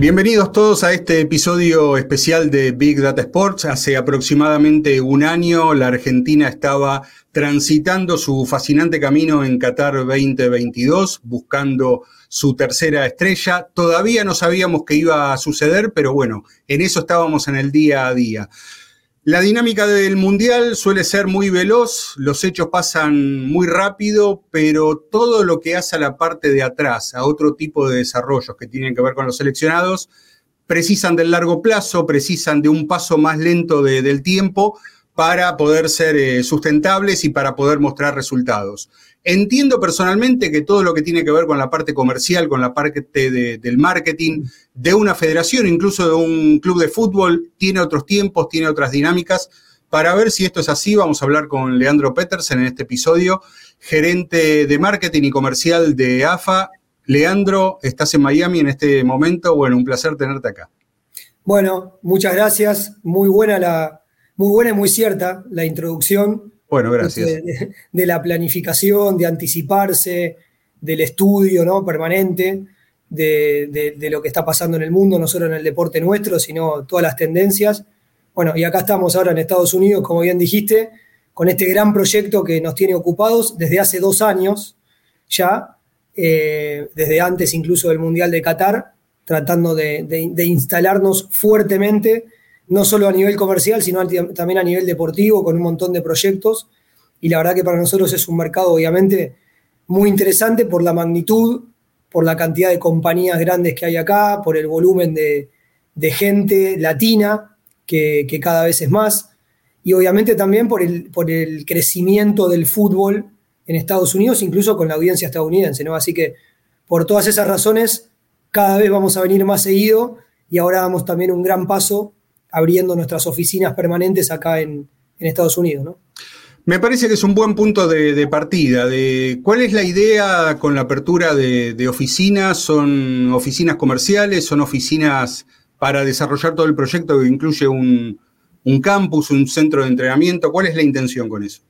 Bienvenidos todos a este episodio especial de Big Data Sports. Hace aproximadamente un año la Argentina estaba transitando su fascinante camino en Qatar 2022, buscando su tercera estrella. Todavía no sabíamos qué iba a suceder, pero bueno, en eso estábamos en el día a día. La dinámica del Mundial suele ser muy veloz, los hechos pasan muy rápido, pero todo lo que hace a la parte de atrás, a otro tipo de desarrollos que tienen que ver con los seleccionados, precisan del largo plazo, precisan de un paso más lento del tiempo para poder ser eh, sustentables y para poder mostrar resultados. Entiendo personalmente que todo lo que tiene que ver con la parte comercial, con la parte del marketing, de una federación, incluso de un club de fútbol, tiene otros tiempos, tiene otras dinámicas. Para ver si esto es así, vamos a hablar con Leandro Petersen en este episodio, gerente de marketing y comercial de AFA. Leandro, estás en Miami en este momento. Bueno, un placer tenerte acá. Bueno, muchas gracias. Muy buena la, muy buena y muy cierta la introducción. Bueno, gracias. De, la planificación, de anticiparse, del estudio ¿no? permanente de, lo que está pasando en el mundo, no solo en el deporte nuestro, sino todas las tendencias. Bueno, y acá estamos ahora en Estados Unidos, como bien dijiste, con este gran proyecto que nos tiene ocupados desde hace dos años ya, eh, desde antes incluso del Mundial de Qatar, tratando de, de instalarnos fuertemente no solo a nivel comercial, sino también a nivel deportivo, con un montón de proyectos. Y la verdad que para nosotros es un mercado, obviamente, muy interesante por la magnitud, por la cantidad de compañías grandes que hay acá, por el volumen de, gente latina, que, cada vez es más, y obviamente también por el, por el crecimiento del fútbol en Estados Unidos, incluso con la audiencia estadounidense. Así que por todas esas razones, cada vez vamos a venir más seguido y ahora damos también un gran paso abriendo nuestras oficinas permanentes acá en, Estados Unidos. ¿no? Me parece que es un buen punto de, partida. De, ¿Cuál es la idea con la apertura de, oficinas? ¿Son oficinas comerciales? ¿Son oficinas para desarrollar todo el proyecto que incluye un, campus, un centro de entrenamiento? ¿Cuál es la intención con eso?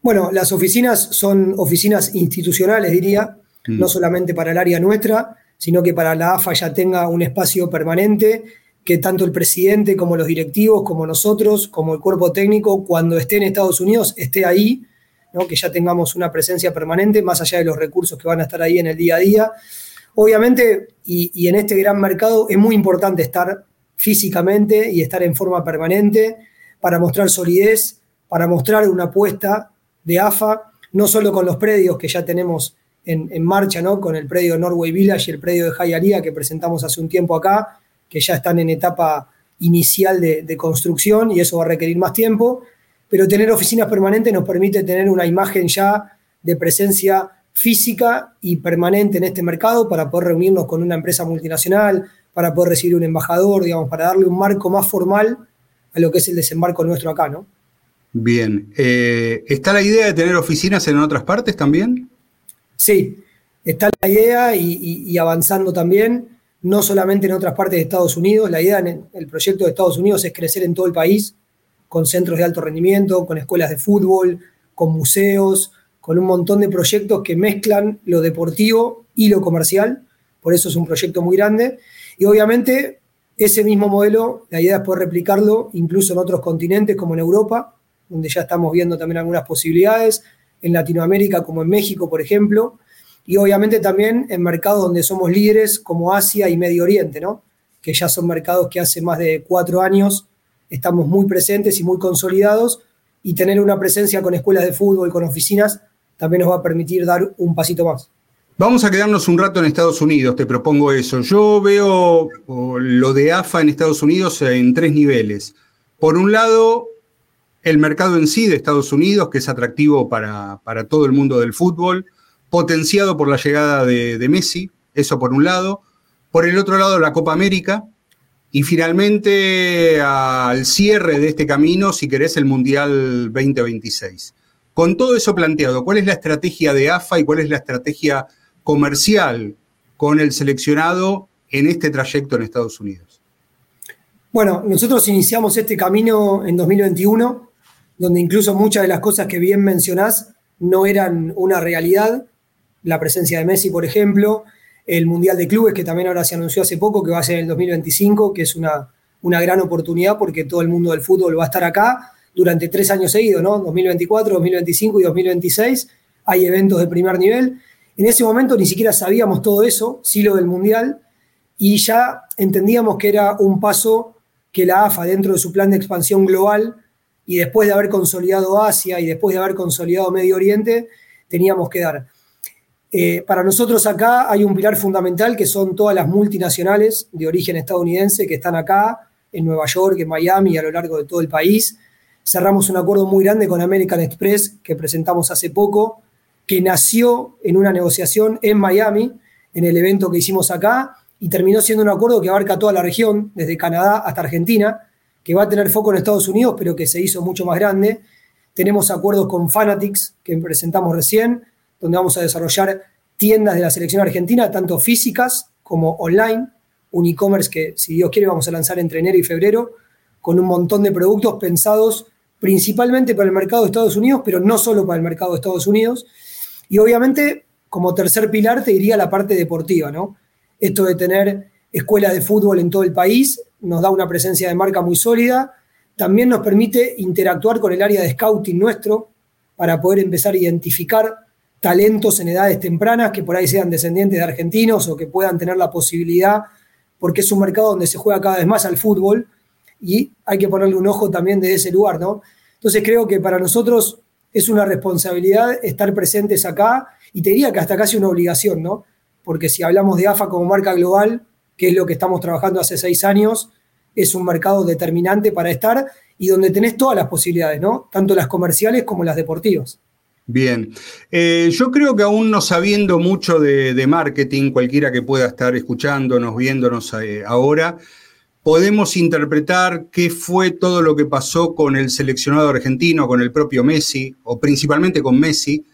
Bueno, las oficinas son oficinas institucionales, diría, mm. no solamente para el área nuestra, sino que para la AFA ya tenga un espacio permanente que tanto el presidente como los directivos, como nosotros, como el cuerpo técnico, cuando esté en Estados Unidos, esté ahí, que ya tengamos una presencia permanente, más allá de los recursos que van a estar ahí en el día a día. Obviamente, y, en este gran mercado es muy importante estar físicamente y estar en forma permanente para mostrar solidez, para mostrar una apuesta de AFA, no solo con los predios que ya tenemos en, marcha, ¿no? con el predio Norway Village y el predio de Hialeah que presentamos hace un tiempo acá, que ya están en etapa inicial de, construcción y eso va a requerir más tiempo, pero tener oficinas permanentes nos permite tener una imagen ya de presencia física y permanente en este mercado para poder reunirnos con una empresa multinacional, para poder recibir un embajador, digamos, para darle un marco más formal a lo que es el desembarco nuestro acá, ¿no? Bien. Eh, ¿Está la idea de tener oficinas en otras partes también? Sí, está la idea y avanzando también no solamente en otras partes de Estados Unidos. La idea en el proyecto de Estados Unidos es crecer en todo el país, con centros de alto rendimiento, con escuelas de fútbol, con museos, con un montón de proyectos que mezclan lo deportivo y lo comercial. Por eso es un proyecto muy grande. Y obviamente ese mismo modelo, la idea es poder replicarlo incluso en otros continentes como en Europa, donde ya estamos viendo también algunas posibilidades, en Latinoamérica como en México, por ejemplo, y obviamente también en mercados donde somos líderes como Asia y Medio Oriente, ¿no? que ya son mercados que hace más de cuatro años estamos muy presentes y muy consolidados y tener una presencia con escuelas de fútbol, con oficinas, también nos va a permitir dar un pasito más. Vamos a quedarnos un rato en Estados Unidos, te propongo eso. Yo veo lo de AFA en Estados Unidos en tres niveles. Por un lado, el mercado en sí de Estados Unidos, que es atractivo para, para todo el mundo del fútbol potenciado por la llegada de, Messi, eso por un lado. Por el otro lado, la Copa América. Y finalmente, al cierre de este camino, si querés, el Mundial 2026. Con todo eso planteado, ¿cuál es la estrategia de AFA y cuál es la estrategia comercial con el seleccionado en este trayecto en Estados Unidos? Bueno, nosotros iniciamos este camino en 2021, donde incluso muchas de las cosas que bien mencionás no eran una realidad, la presencia de Messi, por ejemplo, el Mundial de Clubes, que también ahora se anunció hace poco, que va a ser en el 2025, que es una, una gran oportunidad porque todo el mundo del fútbol va a estar acá durante tres años seguidos, ¿no? 2024, 2025 y 2026. Hay eventos de primer nivel. En ese momento ni siquiera sabíamos todo eso, sí lo del Mundial, y ya entendíamos que era un paso que la AFA, dentro de su plan de expansión global, y después de haber consolidado Asia y después de haber consolidado Medio Oriente, teníamos que dar. Eh, para nosotros acá hay un pilar fundamental que son todas las multinacionales de origen estadounidense que están acá, en Nueva York, en Miami y a lo largo de todo el país. Cerramos un acuerdo muy grande con American Express que presentamos hace poco, que nació en una negociación en Miami, en el evento que hicimos acá, y terminó siendo un acuerdo que abarca toda la región, desde Canadá hasta Argentina, que va a tener foco en Estados Unidos, pero que se hizo mucho más grande. Tenemos acuerdos con Fanatics, que presentamos recién, donde vamos a desarrollar tiendas de la selección argentina, tanto físicas como online, un e-commerce que, si Dios quiere, vamos a lanzar entre enero y febrero, con un montón de productos pensados principalmente para el mercado de Estados Unidos, pero no solo para el mercado de Estados Unidos. Y obviamente, como tercer pilar, te diría la parte deportiva, ¿no? Esto de tener escuelas de fútbol en todo el país nos da una presencia de marca muy sólida. También nos permite interactuar con el área de scouting nuestro para poder empezar a identificar talentos en edades tempranas que por ahí sean descendientes de argentinos o que puedan tener la posibilidad, porque es un mercado donde se juega cada vez más al fútbol y hay que ponerle un ojo también de ese lugar, ¿no? Entonces creo que para nosotros es una responsabilidad estar presentes acá y te diría que hasta casi una obligación, ¿no? porque si hablamos de AFA como marca global, que es lo que estamos trabajando hace seis años, es un mercado determinante para estar y donde tenés todas las posibilidades, ¿no? Tanto las comerciales como las deportivas. Bien, eh, yo creo que aún no sabiendo mucho de, marketing, cualquiera que pueda estar escuchándonos, viéndonos eh, ahora, podemos interpretar qué fue todo lo que pasó con el seleccionado argentino, con el propio Messi, o principalmente con Messi,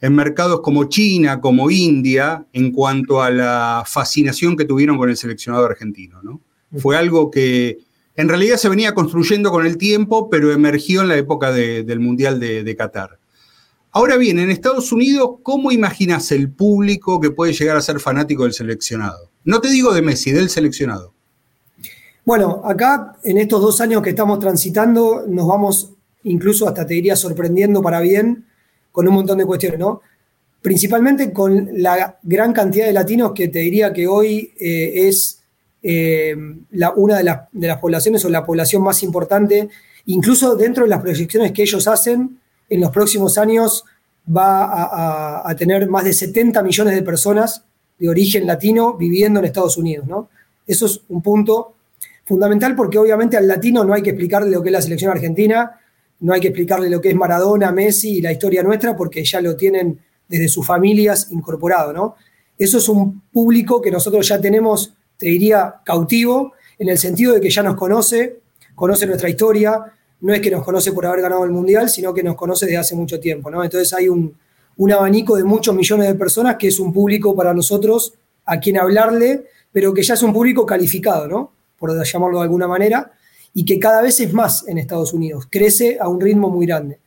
en mercados como China, como India, en cuanto a la fascinación que tuvieron con el seleccionado argentino. ¿no? Fue algo que en realidad se venía construyendo con el tiempo, pero emergió en la época del Mundial de, Qatar. Ahora bien, en Estados Unidos, ¿cómo imaginas el público que puede llegar a ser fanático del seleccionado? No te digo de Messi, del seleccionado. Bueno, acá en estos dos años que estamos transitando, nos vamos incluso hasta te diría sorprendiendo para bien con un montón de cuestiones, ¿no? Principalmente con la gran cantidad de latinos que te diría que hoy eh, es eh, la, una de, las poblaciones o la población más importante, incluso dentro de las proyecciones que ellos hacen, en los próximos años va a, tener más de 70 millones de personas de origen latino viviendo en Estados Unidos, ¿no? Eso es un punto fundamental porque obviamente al latino no hay que explicarle lo que es la selección argentina, no hay que explicarle lo que es Maradona, Messi y la historia nuestra porque ya lo tienen desde sus familias incorporado, ¿no? Eso es un público que nosotros ya tenemos, te diría, cautivo, en el sentido de que ya nos conoce, conoce nuestra historia, no es que nos conoce por haber ganado el Mundial, sino que nos conoce desde hace mucho tiempo, ¿no? Entonces hay un, un abanico de muchos millones de personas que es un público para nosotros a quien hablarle, pero que ya es un público calificado, ¿no? Por llamarlo de alguna manera, y que cada vez es más en Estados Unidos, crece a un ritmo muy grande.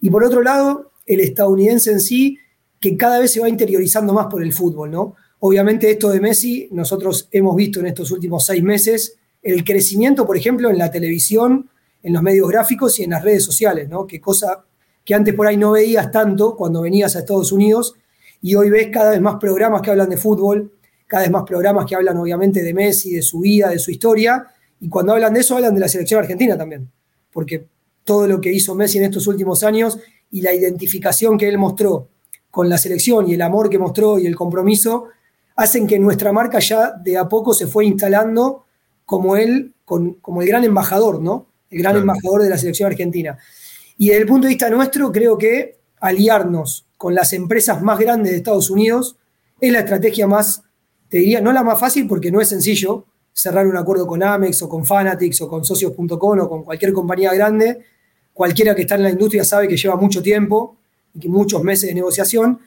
Y por otro lado, el estadounidense en sí, que cada vez se va interiorizando más por el fútbol, ¿no? Obviamente esto de Messi, nosotros hemos visto en estos últimos seis meses el crecimiento, por ejemplo, en la televisión, en los medios gráficos y en las redes sociales, ¿no? Que cosa que antes por ahí no veías tanto cuando venías a Estados Unidos y hoy ves cada vez más programas que hablan de fútbol, cada vez más programas que hablan obviamente de Messi, de su vida, de su historia, y cuando hablan de eso, hablan de la selección argentina también, porque todo lo que hizo Messi en estos últimos años y la identificación que él mostró con la selección y el amor que mostró y el compromiso, hacen que nuestra marca ya de a poco se fue instalando como él, como el gran embajador, ¿no? El gran embajador de la selección argentina. Y desde el punto de vista nuestro, creo que aliarnos con las empresas más grandes de Estados Unidos es la estrategia más, te diría, no la más fácil porque no es sencillo, cerrar un acuerdo con Amex o con Fanatics o con socios.com o con cualquier compañía grande, cualquiera que está en la industria sabe que lleva mucho tiempo y que muchos meses de negociación,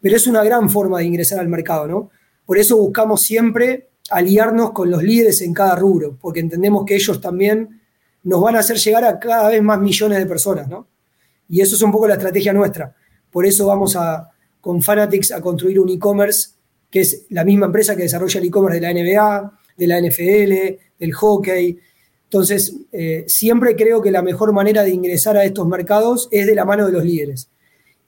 pero es una gran forma de ingresar al mercado, ¿no? Por eso buscamos siempre aliarnos con los líderes en cada rubro, porque entendemos que ellos también nos van a hacer llegar a cada vez más millones de personas, ¿no? Y eso es un poco la estrategia nuestra. Por eso vamos a, con Fanatics a construir un e-commerce que es la misma empresa que desarrolla el e-commerce de la NBA, de la NFL, del hockey. Entonces, eh, siempre creo que la mejor manera de ingresar a estos mercados es de la mano de los líderes.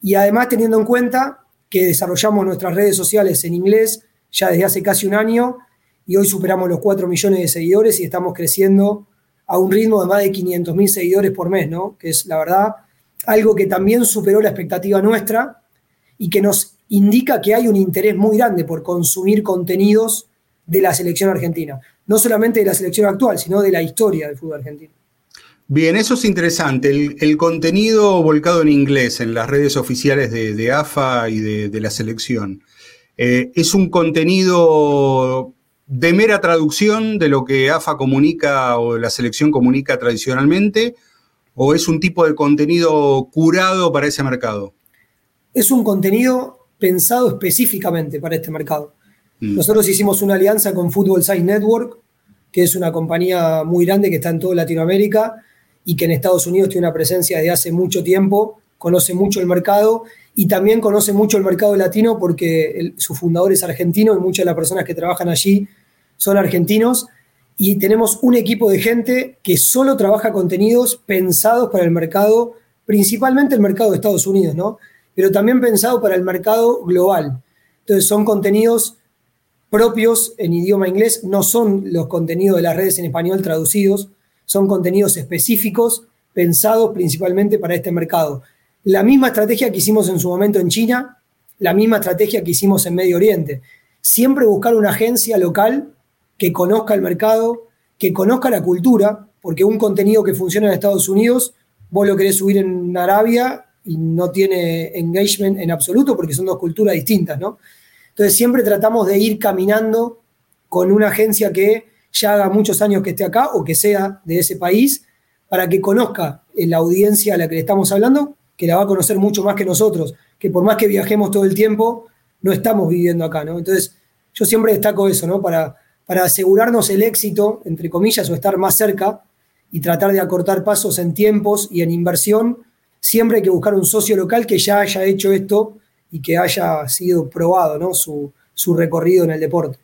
Y además teniendo en cuenta que desarrollamos nuestras redes sociales en inglés ya desde hace casi un año y hoy superamos los 4 millones de seguidores y estamos creciendo a un ritmo de más de 500 mil seguidores por mes, ¿no? Que es la verdad algo que también superó la expectativa nuestra y que nos indica que hay un interés muy grande por consumir contenidos de la selección argentina. No solamente de la selección actual, sino de la historia del fútbol argentino. Bien, eso es interesante. El, contenido volcado en inglés en las redes oficiales de, AFA y de, la selección. Eh, ¿Es un contenido de mera traducción de lo que AFA comunica o la selección comunica tradicionalmente? ¿O es un tipo de contenido curado para ese mercado? Es un contenido pensado específicamente para este mercado. Mm. Nosotros hicimos una alianza con Football Science Network, que es una compañía muy grande que está en toda Latinoamérica y que en Estados Unidos tiene una presencia de hace mucho tiempo, conoce mucho el mercado y también conoce mucho el mercado latino porque su fundador es argentino y muchas de las personas que trabajan allí son argentinos. Y tenemos un equipo de gente que solo trabaja contenidos pensados para el mercado, principalmente el mercado de Estados Unidos, ¿no? Pero también pensado para el mercado global. Entonces son contenidos propios en idioma inglés, no son los contenidos de las redes en español traducidos, son contenidos específicos pensados principalmente para este mercado. La misma estrategia que hicimos en su momento en China, la misma estrategia que hicimos en Medio Oriente. Siempre buscar una agencia local que conozca el mercado, que conozca la cultura, porque un contenido que funciona en Estados Unidos, vos lo querés subir en Arabia y no tiene engagement en absoluto porque son dos culturas distintas, ¿no? Entonces siempre tratamos de ir caminando con una agencia que ya haga muchos años que esté acá o que sea de ese país, para que conozca la audiencia a la que le estamos hablando, que la va a conocer mucho más que nosotros, que por más que viajemos todo el tiempo, no estamos viviendo acá, ¿no? Entonces, yo siempre destaco eso, ¿no? Para, para asegurarnos el éxito, entre comillas, o estar más cerca y tratar de acortar pasos en tiempos y en inversión, siempre hay que buscar un socio local que ya haya hecho esto y que haya sido probado ¿no? su, recorrido en el deporte.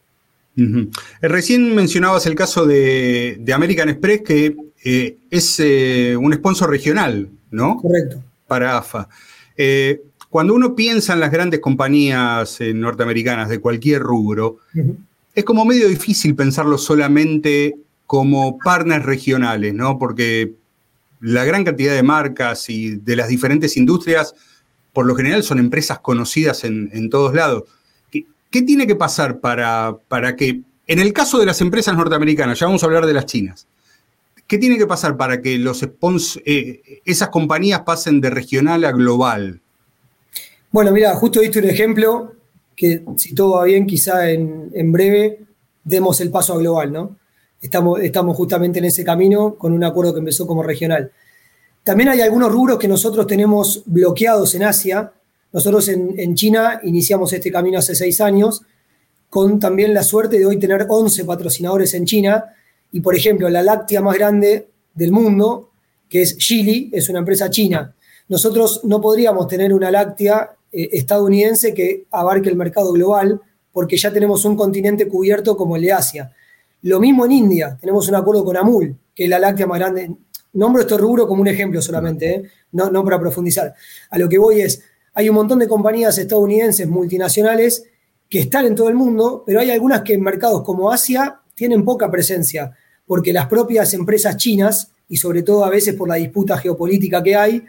Eh, recién mencionabas el caso de, American Express, que eh, es eh, un sponsor regional, ¿no? Correcto. Para AFA. cuando uno piensa en las grandes compañías norteamericanas de cualquier rubro, es como medio difícil pensarlo solamente como partners regionales, ¿no? Porque la gran cantidad de marcas y de las diferentes industrias por lo general son empresas conocidas en, todos lados. ¿Qué, tiene que pasar para, para que, en el caso de las empresas norteamericanas, ya vamos a hablar de las chinas, ¿qué tiene que pasar para que los eh, esas compañías pasen de regional a global? Bueno, mira, justo diste un ejemplo que si todo va bien, quizá en, en breve demos el paso a global, ¿no? Estamos, estamos justamente en ese camino con un acuerdo que empezó como regional. También hay algunos rubros que nosotros tenemos bloqueados en Asia. Nosotros en, China iniciamos este camino hace seis años, con también la suerte de hoy tener 11 patrocinadores en China. Y por ejemplo, la láctea más grande del mundo, que es Chili, es una empresa china. Nosotros no podríamos tener una láctea eh, estadounidense que abarque el mercado global, porque ya tenemos un continente cubierto como el de Asia. Lo mismo en India, tenemos un acuerdo con Amul, que es la láctea más grande. Nombro este rubro como un ejemplo solamente, ¿eh? no, no para profundizar. A lo que voy es, hay un montón de compañías estadounidenses multinacionales que están en todo el mundo, pero hay algunas que en mercados como Asia tienen poca presencia, porque las propias empresas chinas, y sobre todo a veces por la disputa geopolítica que hay,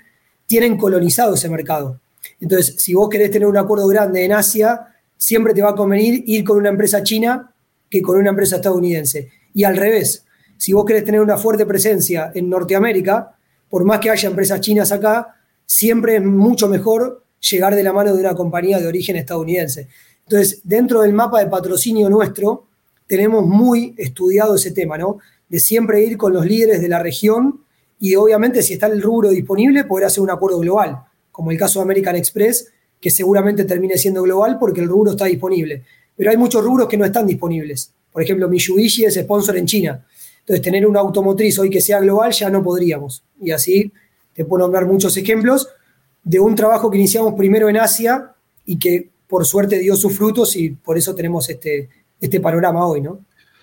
tienen colonizado ese mercado. Entonces, si vos querés tener un acuerdo grande en Asia, siempre te va a convenir ir con una empresa china que con una empresa estadounidense. Y al revés, si vos querés tener una fuerte presencia en Norteamérica, por más que haya empresas chinas acá, siempre es mucho mejor llegar de la mano de una compañía de origen estadounidense. Entonces, dentro del mapa de patrocinio nuestro, tenemos muy estudiado ese tema, ¿no? De siempre ir con los líderes de la región y obviamente si está el rubro disponible, poder hacer un acuerdo global, como el caso de American Express, que seguramente termine siendo global porque el rubro está disponible. Pero hay muchos rubros que no están disponibles. Por ejemplo, Mitsubishi es sponsor en China. Entonces, tener una automotriz hoy que sea global ya no podríamos. Y así te puedo nombrar muchos ejemplos de un trabajo que iniciamos primero en Asia y que por suerte dio sus frutos y por eso tenemos este, este panorama hoy, ¿no?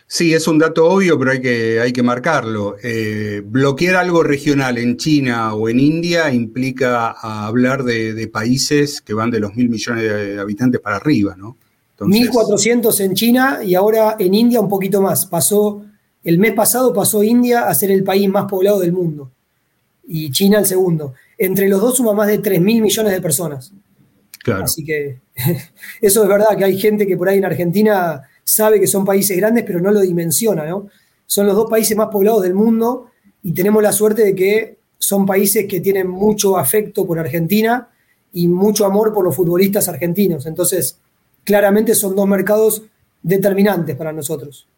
Sí, es un dato obvio, pero hay que, hay que marcarlo. Eh, bloquear algo regional en China o en India implica hablar de, países que van de los mil millones de habitantes para arriba, ¿no? 1.400 en China y ahora en India un poquito más. Pasó, el mes pasado pasó India a ser el país más poblado del mundo y China el segundo. Entre los dos suma más de 3.000 millones de personas. Claro. Así que eso es verdad, que hay gente que por ahí en Argentina sabe que son países grandes, pero no lo dimensiona, ¿no? Son los dos países más poblados del mundo y tenemos la suerte de que son países que tienen mucho afecto por Argentina y mucho amor por los futbolistas argentinos. Entonces, claramente son dos mercados determinantes para nosotros.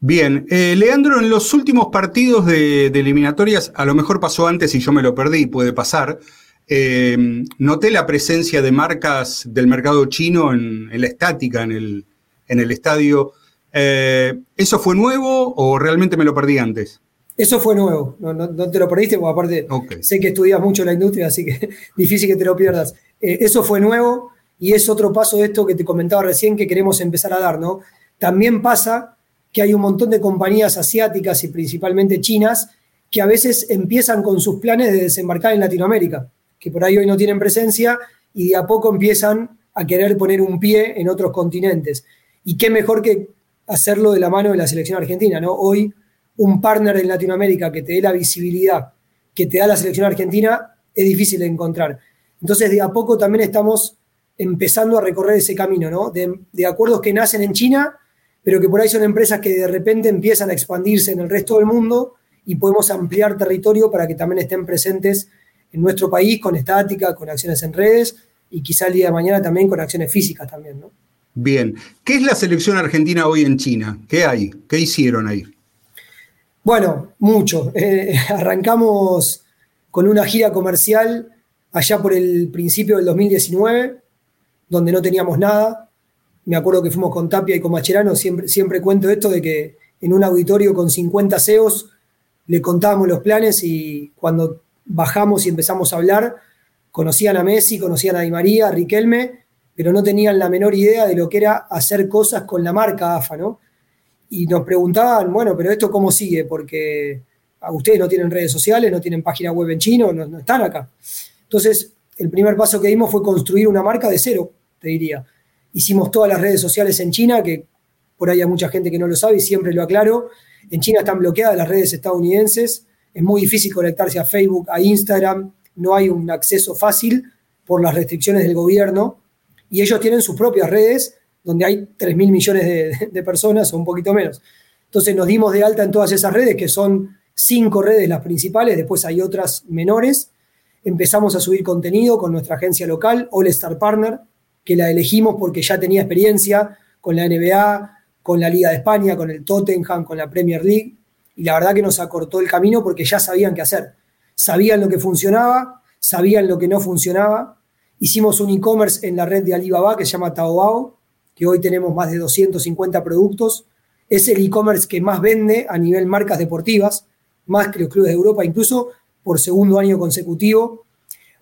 Bien, eh, Leandro, en los últimos partidos de, eliminatorias, a lo mejor pasó antes y yo me lo perdí, puede pasar, eh, noté la presencia de marcas del mercado chino en, la estática, en el, en el estadio. Eh, ¿Eso fue nuevo o realmente me lo perdí antes? Eso fue nuevo, no, te lo perdiste, porque aparte sé que estudias mucho la industria, así que difícil que te lo pierdas. eso fue nuevo y es otro paso de esto que te comentaba recién que queremos empezar a dar, ¿no? También pasa que hay un montón de compañías asiáticas y principalmente chinas que a veces empiezan con sus planes de desembarcar en Latinoamérica, que por ahí hoy no tienen presencia y de a poco empiezan a querer poner un pie en otros continentes. Y qué mejor que hacerlo de la mano de la selección argentina, ¿no? Hoy un partner en Latinoamérica que te dé la visibilidad que te da la selección argentina es difícil de encontrar. Entonces, de a poco también estamos empezando a recorrer ese camino, ¿no? De, de acuerdos que nacen en China pero que por ahí son empresas que de repente empiezan a expandirse en el resto del mundo y podemos ampliar territorio para que también estén presentes en nuestro país con estática, con acciones en redes y quizá el día de mañana también con acciones físicas también, ¿no? Bien. ¿Qué es la selección argentina hoy en China? ¿Qué hay? ¿Qué hicieron ahí? Bueno, mucho. Eh, arrancamos con una gira comercial allá por el principio del 2019, donde no teníamos nada, me acuerdo que fuimos con Tapia y con Macherano, siempre, siempre cuento esto de que en un auditorio con 50 CEOs le contábamos los planes y cuando bajamos y empezamos a hablar, conocían a Messi, conocían a Di María, a Riquelme, pero no tenían la menor idea de lo que era hacer cosas con la marca AFA, ¿no? Y nos preguntaban, bueno, pero esto cómo sigue, porque a ustedes no tienen redes sociales, no tienen página web en chino, no están acá. Entonces, el primer paso que dimos fue construir una marca de cero, te diría Hicimos todas las redes sociales en China, que por ahí hay mucha gente que no lo sabe y siempre lo aclaro. En China están bloqueadas las redes estadounidenses. Es muy difícil conectarse a Facebook, a Instagram. No hay un acceso fácil por las restricciones del gobierno. Y ellos tienen sus propias redes, donde hay 3 mil millones de, de personas o un poquito menos. Entonces nos dimos de alta en todas esas redes, que son cinco redes las principales, después hay otras menores. Empezamos a subir contenido con nuestra agencia local, All Star Partner, que la elegimos porque ya tenía experiencia con la NBA, con la Liga de España, con el Tottenham, con la Premier League, y la verdad que nos acortó el camino porque ya sabían qué hacer. Sabían lo que funcionaba, sabían lo que no funcionaba. Hicimos un e-commerce en la red de Alibaba que se llama Taobao, que hoy tenemos más de 250 productos. Es el e-commerce que más vende a nivel marcas deportivas, más que los clubes de Europa, incluso por segundo año consecutivo.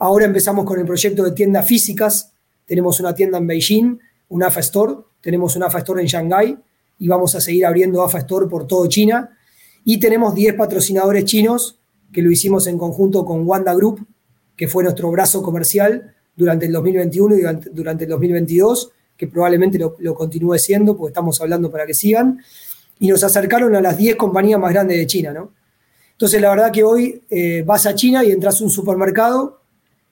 Ahora empezamos con el proyecto de tiendas físicas, tenemos una tienda en Beijing, un AFA Store, tenemos un AFA Store en Shanghái y vamos a seguir abriendo AFA Store por todo China. Y tenemos 10 patrocinadores chinos que lo hicimos en conjunto con Wanda Group, que fue nuestro brazo comercial durante el 2021 y durante, el 2022, que probablemente lo, continúe siendo, porque estamos hablando para que sigan. Y nos acercaron a las 10 compañías más grandes de China, ¿no? Entonces, la verdad que hoy eh, vas a China y entras a un supermercado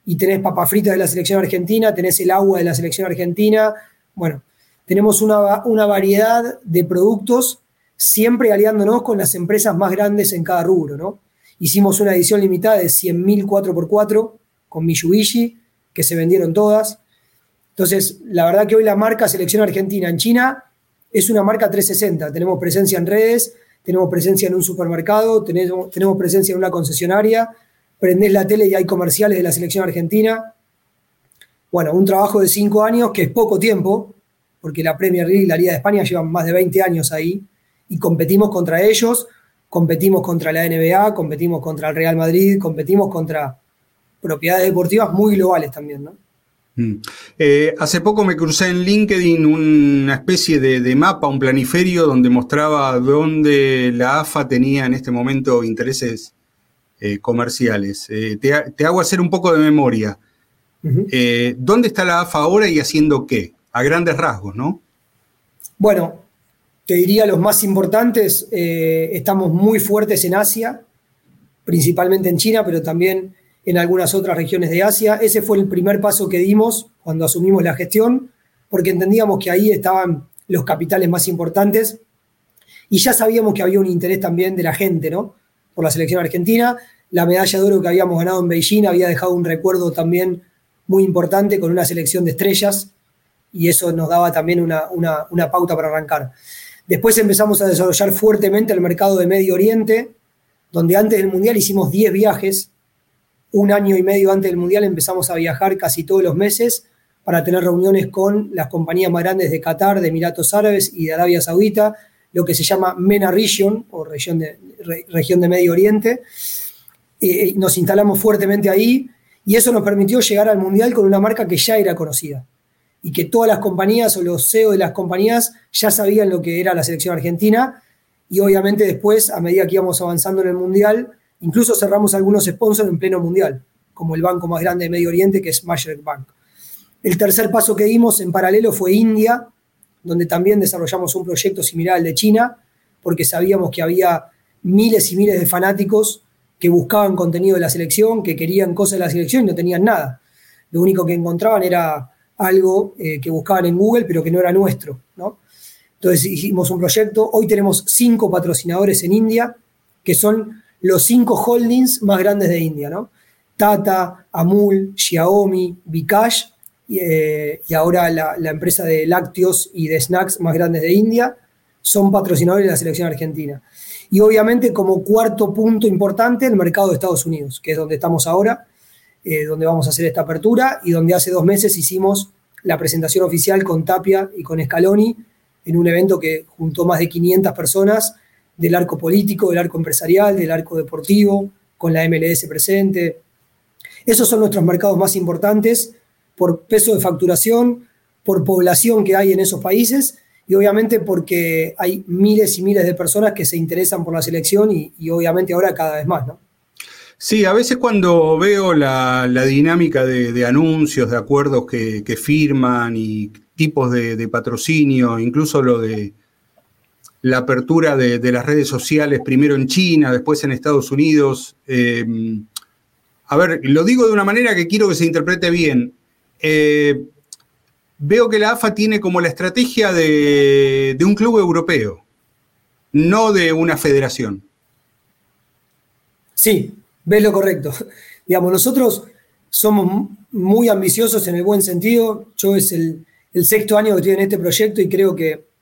y tenés papas fritas de la selección argentina, tenés el agua de la selección argentina. Bueno, tenemos una, una variedad de productos, siempre aliándonos con las empresas más grandes en cada rubro, ¿no? Hicimos una edición limitada de 100.000 4x4 con Mitsubishi, que se vendieron todas. Entonces, la verdad que hoy la marca Selección Argentina en China es una marca 360. Tenemos presencia en redes, tenemos presencia en un supermercado, tenemos, tenemos presencia en una concesionaria, prendés la tele y hay comerciales de la selección argentina. Bueno, un trabajo de cinco años que es poco tiempo, porque la Premier League y la Liga de España llevan más de 20 años ahí y competimos contra ellos, competimos contra la NBA, competimos contra el Real Madrid, competimos contra propiedades deportivas muy globales también, ¿no? Mm. Eh, hace poco me crucé en LinkedIn una especie de, mapa, un planiferio donde mostraba dónde la AFA tenía en este momento intereses eh, comerciales. Eh, te, hago hacer un poco de memoria. ¿Dónde está la AFA ahora y haciendo qué? A grandes rasgos, ¿no? Bueno, te diría los más importantes. estamos muy fuertes en Asia, principalmente en China, pero también en algunas otras regiones de Asia. Ese fue el primer paso que dimos cuando asumimos la gestión, porque entendíamos que ahí estaban los capitales más importantes y ya sabíamos que había un interés también de la gente, ¿no? Por la selección argentina. La medalla de oro que habíamos ganado en Beijing había dejado un recuerdo también muy importante con una selección de estrellas y eso nos daba también una, una pauta para arrancar. Después empezamos a desarrollar fuertemente el mercado de Medio Oriente, donde antes del Mundial hicimos 10 viajes un año y medio antes del Mundial empezamos a viajar casi todos los meses para tener reuniones con las compañías más grandes de Qatar, de Emiratos Árabes y de Arabia Saudita, lo que se llama MENA Region o región de, región de Medio Oriente. Eh, nos instalamos fuertemente ahí y eso nos permitió llegar al Mundial con una marca que ya era conocida y que todas las compañías o los CEO de las compañías ya sabían lo que era la selección argentina y obviamente después, a medida que íbamos avanzando en el Mundial, Incluso cerramos algunos sponsors en pleno mundial, como el banco más grande de Medio Oriente, que es Mashrek Bank. El tercer paso que dimos en paralelo fue India, donde también desarrollamos un proyecto similar al de China, porque sabíamos que había miles y miles de fanáticos que buscaban contenido de la selección, que querían cosas de la selección y no tenían nada. Lo único que encontraban era algo eh, que buscaban en Google, pero que no era nuestro. ¿no? Entonces hicimos un proyecto. Hoy tenemos cinco patrocinadores en India, que son los cinco holdings más grandes de India, ¿no? Tata, Amul, Xiaomi, Bikash eh, y ahora la, empresa de lácteos y de snacks más grandes de India son patrocinadores de la selección argentina. Y obviamente como cuarto punto importante el mercado de Estados Unidos, que es donde estamos ahora, eh, donde vamos a hacer esta apertura y donde hace dos meses hicimos la presentación oficial con Tapia y con Scaloni en un evento que juntó más de 500 personas del arco político, del arco empresarial, del arco deportivo, con la MLS presente. Esos son nuestros mercados más importantes por peso de facturación, por población que hay en esos países y obviamente porque hay miles y miles de personas que se interesan por la selección y, obviamente ahora cada vez más, ¿no? Sí, a veces cuando veo la, dinámica de, anuncios, de acuerdos que, firman y tipos de, patrocinio, incluso lo de la apertura de, las redes sociales, primero en China, después en Estados Unidos. Eh, a ver, lo digo de una manera que quiero que se interprete bien. Eh, veo que la AFA tiene como la estrategia de, un club europeo, no de una federación. Sí, ves lo correcto. Digamos, nosotros somos muy ambiciosos en el buen sentido. Yo es el, el sexto año que estoy en este proyecto y creo que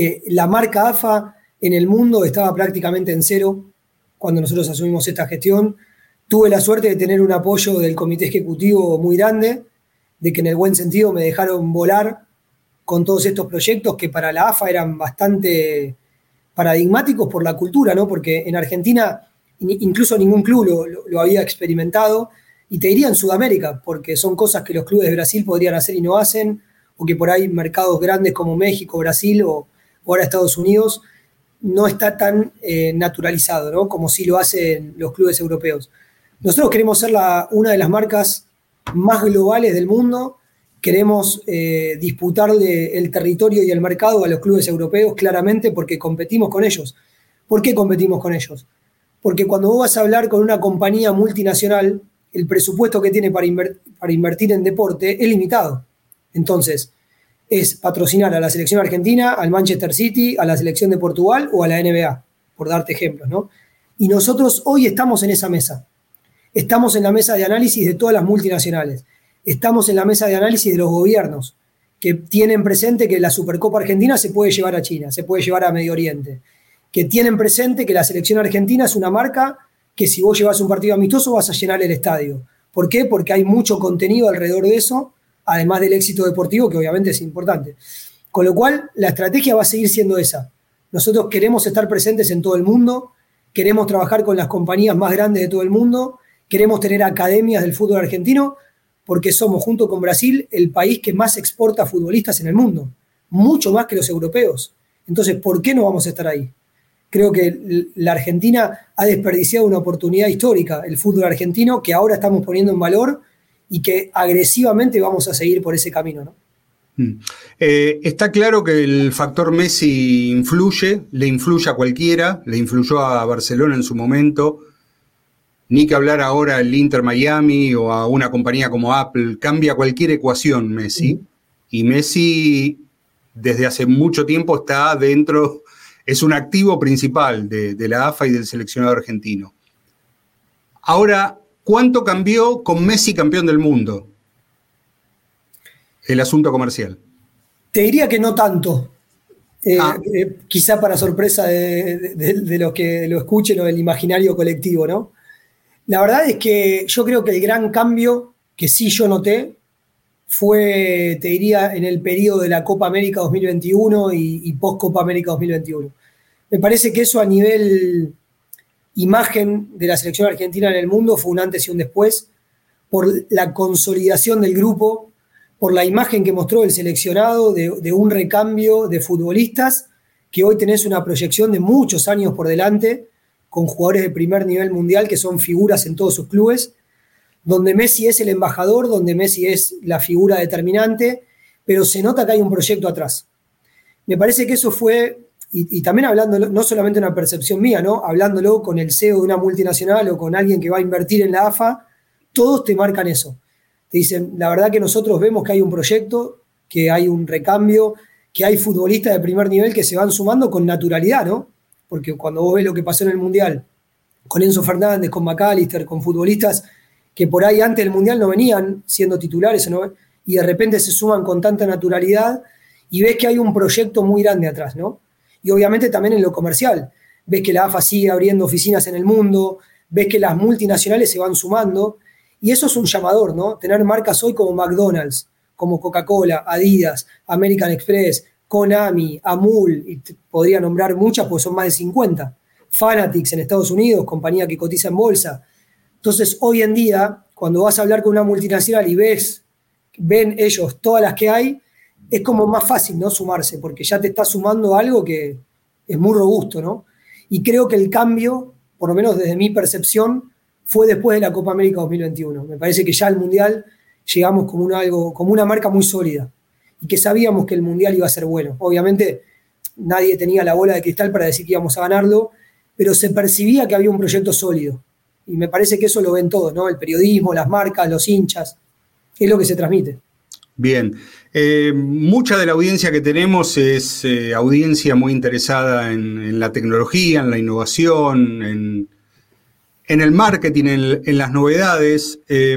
eh, la marca AFA en el mundo estaba prácticamente en cero cuando nosotros asumimos esta gestión. Tuve la suerte de tener un apoyo del comité ejecutivo muy grande, de que en el buen sentido me dejaron volar con todos estos proyectos que para la AFA eran bastante paradigmáticos por la cultura, ¿no? Porque en Argentina incluso ningún club lo, había experimentado, y te diría en Sudamérica, porque son cosas que los clubes de Brasil podrían hacer y no hacen, o que por ahí mercados grandes como México, Brasil o, ahora Estados Unidos, no está tan eh, naturalizado, ¿no? Como si lo hacen los clubes europeos. Nosotros queremos ser una de las marcas más globales del mundo, queremos eh, disputarle el territorio y el mercado a los clubes europeos claramente porque competimos con ellos. ¿Por qué competimos con ellos? Porque cuando vos vas a hablar con una compañía multinacional, el presupuesto que tiene para invertir en deporte es limitado. Entonces, es patrocinar a la selección argentina, al Manchester City, a la selección de Portugal o a la NBA, por darte ejemplos, ¿no? Y nosotros hoy estamos en esa mesa. Estamos en la mesa de análisis de todas las multinacionales. Estamos en la mesa de análisis de los gobiernos que tienen presente que la Supercopa Argentina se puede llevar a China, se puede llevar a Medio Oriente, que tienen presente que la selección argentina es una marca que si vos llevas un partido amistoso vas a llenar el estadio. ¿Por qué? Porque hay mucho contenido alrededor de eso además del éxito deportivo, que obviamente es importante. Con lo cual, la estrategia va a seguir siendo esa. Nosotros queremos estar presentes en todo el mundo, queremos trabajar con las compañías más grandes de todo el mundo, queremos tener academias del fútbol argentino, porque somos, junto con Brasil, el país que más exporta futbolistas en el mundo, mucho más que los europeos. Entonces, ¿por qué no vamos a estar ahí? Creo que la Argentina ha desperdiciado una oportunidad histórica, el fútbol argentino, que ahora estamos poniendo en valor y que agresivamente vamos a seguir por ese camino. ¿no? Mm. Eh, está claro que el factor Messi influye, le influye a cualquiera, le influyó a Barcelona en su momento, ni que hablar ahora al Inter Miami o a una compañía como Apple, cambia cualquier ecuación Messi. Y Messi desde hace mucho tiempo está dentro, es un activo principal de, de la AFA y del seleccionado argentino. Ahora, ¿cuánto cambió con Messi campeón del mundo? El asunto comercial. Te diría que no tanto. Eh, ah. eh, quizá para sorpresa de, los que lo escuchen o del imaginario colectivo, ¿no? La verdad es que yo creo que el gran cambio que sí yo noté fue, te diría, en el periodo de la Copa América 2021 y, post Copa América 2021. Me parece que eso a nivel imagen de la selección argentina en el mundo fue un antes y un después por la consolidación del grupo, por la imagen que mostró el seleccionado de, de, un recambio de futbolistas, que hoy tenés una proyección de muchos años por delante con jugadores de primer nivel mundial que son figuras en todos sus clubes, donde Messi es el embajador, donde Messi es la figura determinante, pero se nota que hay un proyecto atrás. Me parece que eso fue, y, también hablando, no solamente una percepción mía, ¿no? hablándolo con el CEO de una multinacional o con alguien que va a invertir en la AFA, todos te marcan eso. Te dicen, la verdad que nosotros vemos que hay un proyecto, que hay un recambio, que hay futbolistas de primer nivel que se van sumando con naturalidad, ¿no? porque cuando vos ves lo que pasó en el Mundial, con Enzo Fernández, con McAllister, con futbolistas que por ahí antes del Mundial no venían siendo titulares, y de repente se suman con tanta naturalidad, y ves que hay un proyecto muy grande atrás, ¿no? Y obviamente también en lo comercial. Ves que la AFA sigue abriendo oficinas en el mundo, ves que las multinacionales se van sumando, y eso es un llamador, ¿no? Tener marcas hoy como McDonald's, como Coca-Cola, Adidas, American Express, Konami, Amul, y podría nombrar muchas porque son más de 50. Fanatics en Estados Unidos, compañía que cotiza en bolsa. Entonces, hoy en día, cuando vas a hablar con una multinacional y ves, ven ellos todas las que hay, es como más fácil, ¿no? Sumarse, porque ya te está sumando algo que es muy robusto, ¿no? Y creo que el cambio, por lo menos desde mi percepción, fue después de la Copa América 2021. Me parece que ya al Mundial llegamos como, algo, como una marca muy sólida y que sabíamos que el Mundial iba a ser bueno. Obviamente nadie tenía la bola de cristal para decir que íbamos a ganarlo, pero se percibía que había un proyecto sólido. Y me parece que eso lo ven todos, ¿no? El periodismo, las marcas, los hinchas, es lo que se transmite. Bien, eh, mucha de la audiencia que tenemos es eh, audiencia muy interesada en, la tecnología, en la innovación, en, el marketing, en, las novedades. Eh,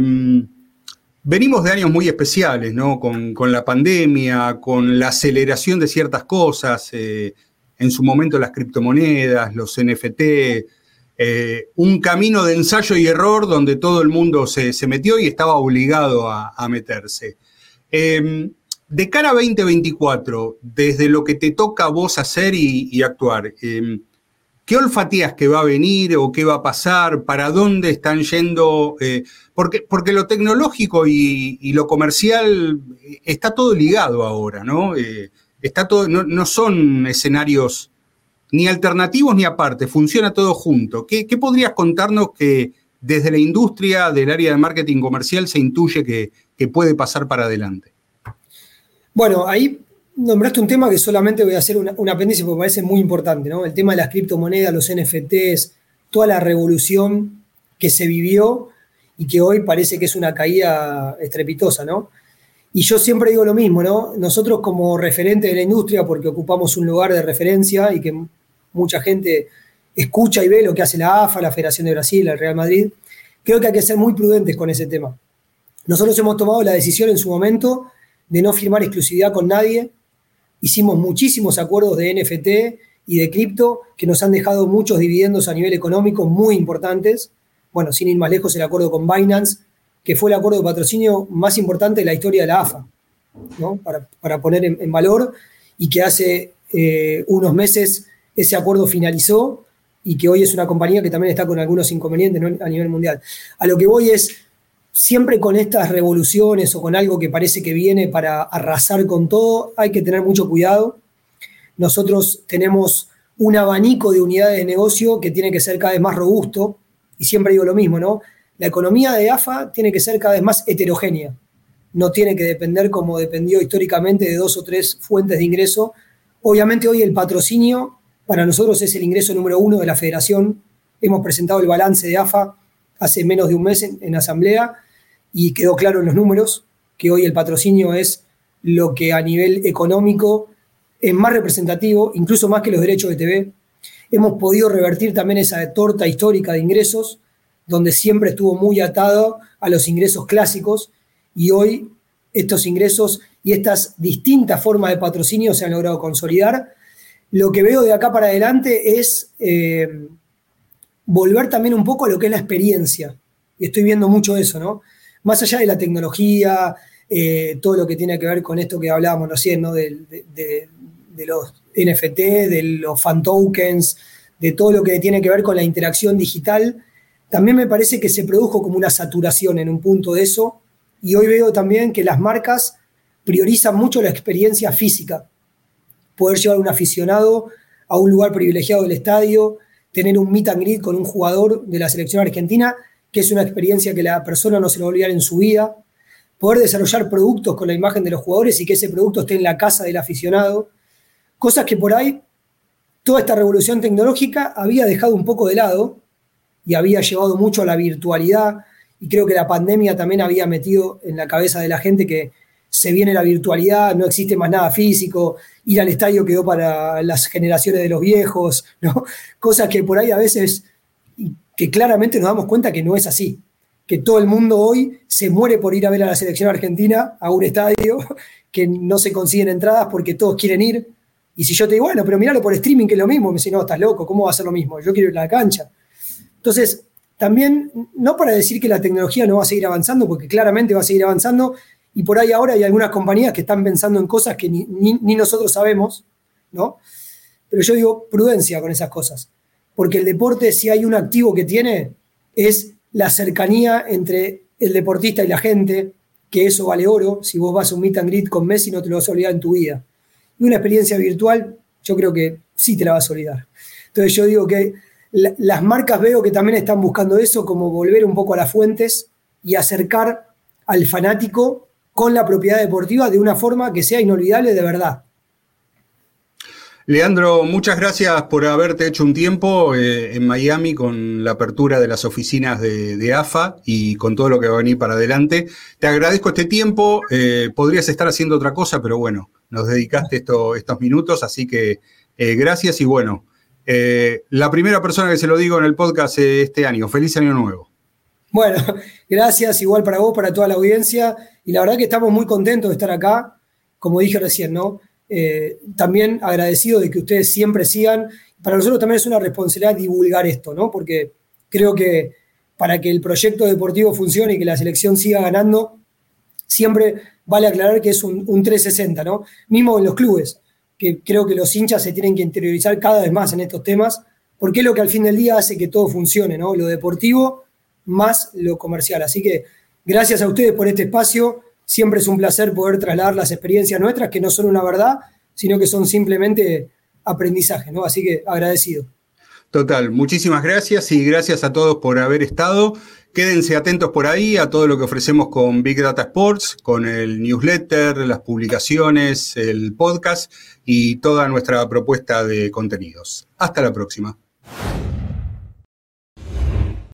Venimos de años muy especiales, ¿no? Con, la pandemia, con la aceleración de ciertas cosas, eh, en su momento las criptomonedas, los NFT, un camino de ensayo y error donde todo el mundo se, metió y estaba obligado a, meterse. Em, de cara a 2024, desde lo que te toca a vos hacer y, actuar, em, ¿Qué olfatías que va a venir o qué va a pasar? ¿Para dónde están yendo? Eh, porque, porque lo tecnológico y, lo comercial está todo ligado ahora, ¿no? Eh, está todo, no, son escenarios ni alternativos ni aparte, funciona todo junto. ¿Qué, podrías contarnos que desde la industria del área de marketing comercial se intuye que puede pasar para adelante? Bueno, ahí nombraste un tema que solamente voy a hacer un apéndice porque parece muy importante, ¿no? El tema de las criptomonedas, los NFTs, toda la revolución que se vivió y que hoy parece que es una caída estrepitosa, ¿no? Y yo siempre digo lo mismo, ¿no? Nosotros como referente de la industria, porque ocupamos un lugar de referencia y que mucha gente escucha y ve lo que hace la AFA, la Federación de Brasil, el Real Madrid, creo que hay que ser muy prudentes con ese tema. Nosotros hemos tomado la decisión en su momento de no firmar exclusividad con nadie, hicimos muchísimos acuerdos de NFT y de cripto que nos han dejado muchos dividendos a nivel económico muy importantes. Bueno, sin ir más lejos, el acuerdo con Binance, que fue el acuerdo de patrocinio más importante de la historia de la AFA, ¿no? para, poner en, valor, y que hace eh, unos meses ese acuerdo finalizó y que hoy es una compañía que también está con algunos inconvenientes a nivel mundial. A lo que voy es, siempre con estas revoluciones o con algo que parece que viene para arrasar con todo, hay que tener mucho cuidado. Nosotros tenemos un abanico de unidades de negocio que tiene que ser cada vez más robusto, y siempre digo lo mismo, ¿no? La economía de AFA tiene que ser cada vez más heterogénea, no tiene que depender como dependió históricamente de dos o tres fuentes de ingreso. Obviamente hoy el patrocinio para nosotros es el ingreso número uno de la federación. Hemos presentado el balance de AFA hace menos de un mes en, asamblea y quedó claro en los números que hoy el patrocinio es lo que a nivel económico es más representativo, incluso más que los derechos de TV. Hemos podido revertir también esa torta histórica de ingresos, donde siempre estuvo muy atado a los ingresos clásicos y hoy estos ingresos y estas distintas formas de patrocinio se han logrado consolidar. Lo que veo de acá para adelante es eh, volver también un poco a lo que es la experiencia. Y estoy viendo mucho eso, ¿no? Más allá de la tecnología, eh, todo lo que tiene que ver con esto que hablábamos ¿no? De, los NFT, de los fan tokens, de todo lo que tiene que ver con la interacción digital, también me parece que se produjo como una saturación en un punto de eso. Y hoy veo también que las marcas priorizan mucho la experiencia física. Poder llevar a un aficionado a un lugar privilegiado del estadio, tener un meet and greet con un jugador de la selección argentina, que es una experiencia que la persona no se lo va a olvidar en su vida, poder desarrollar productos con la imagen de los jugadores y que ese producto esté en la casa del aficionado, cosas que por ahí toda esta revolución tecnológica había dejado un poco de lado y había llevado mucho a la virtualidad y creo que la pandemia también había metido en la cabeza de la gente que se viene la virtualidad, no existe más nada físico, ir al estadio quedó para las generaciones de los viejos, ¿no? Cosas que por ahí a veces, que claramente nos damos cuenta que no es así, que todo el mundo hoy se muere por ir a ver a la selección argentina a un estadio, que no se consiguen entradas porque todos quieren ir. Y si yo te digo, bueno, pero míralo por streaming, que es lo mismo, me dice, no, estás loco, ¿cómo va a ser lo mismo? Yo quiero ir a la cancha. Entonces, también, no para decir que la tecnología no va a seguir avanzando, porque claramente va a seguir avanzando, y por ahí ahora hay algunas compañías que están pensando en cosas que ni, nosotros sabemos, ¿no? Pero yo digo prudencia con esas cosas, porque el deporte, si hay un activo que tiene, es la cercanía entre el deportista y la gente, que eso vale oro. Si vos vas a un meet and greet con Messi, no te lo vas a olvidar en tu vida. Y una experiencia virtual, yo creo que sí te la vas a olvidar. Entonces yo digo que las marcas veo que también están buscando eso, como volver un poco a las fuentes y acercar al fanático con la propiedad deportiva de una forma que sea inolvidable de verdad. Leandro, muchas gracias por haberte hecho un tiempo eh, en Miami con la apertura de las oficinas de, AFA y con todo lo que va a venir para adelante. Te agradezco este tiempo. Eh, podrías estar haciendo otra cosa, pero bueno, nos dedicaste estos minutos, así que eh, gracias y bueno, la primera persona que se lo digo en el podcast este año. Feliz año nuevo. Bueno, gracias igual para vos, para toda la audiencia. Y la verdad que estamos muy contentos de estar acá, como dije recién, ¿no? Eh, también agradecido de que ustedes siempre sigan. Para nosotros también es una responsabilidad divulgar esto, ¿no? Porque creo que para que el proyecto deportivo funcione y que la selección siga ganando, siempre vale aclarar que es un, un 360, ¿no? Mismo en los clubes, que creo que los hinchas se tienen que interiorizar cada vez más en estos temas, porque es lo que al fin del día hace que todo funcione, ¿no? Lo deportivo más lo comercial. Así que gracias a ustedes por este espacio. Siempre es un placer poder trasladar las experiencias nuestras, que no son una verdad, sino que son simplemente aprendizaje, ¿no? Así que agradecido. Total, muchísimas gracias y gracias a todos por haber estado. Quédense atentos por ahí a todo lo que ofrecemos con Big Data Sports, con el newsletter, las publicaciones, el podcast y toda nuestra propuesta de contenidos. Hasta la próxima.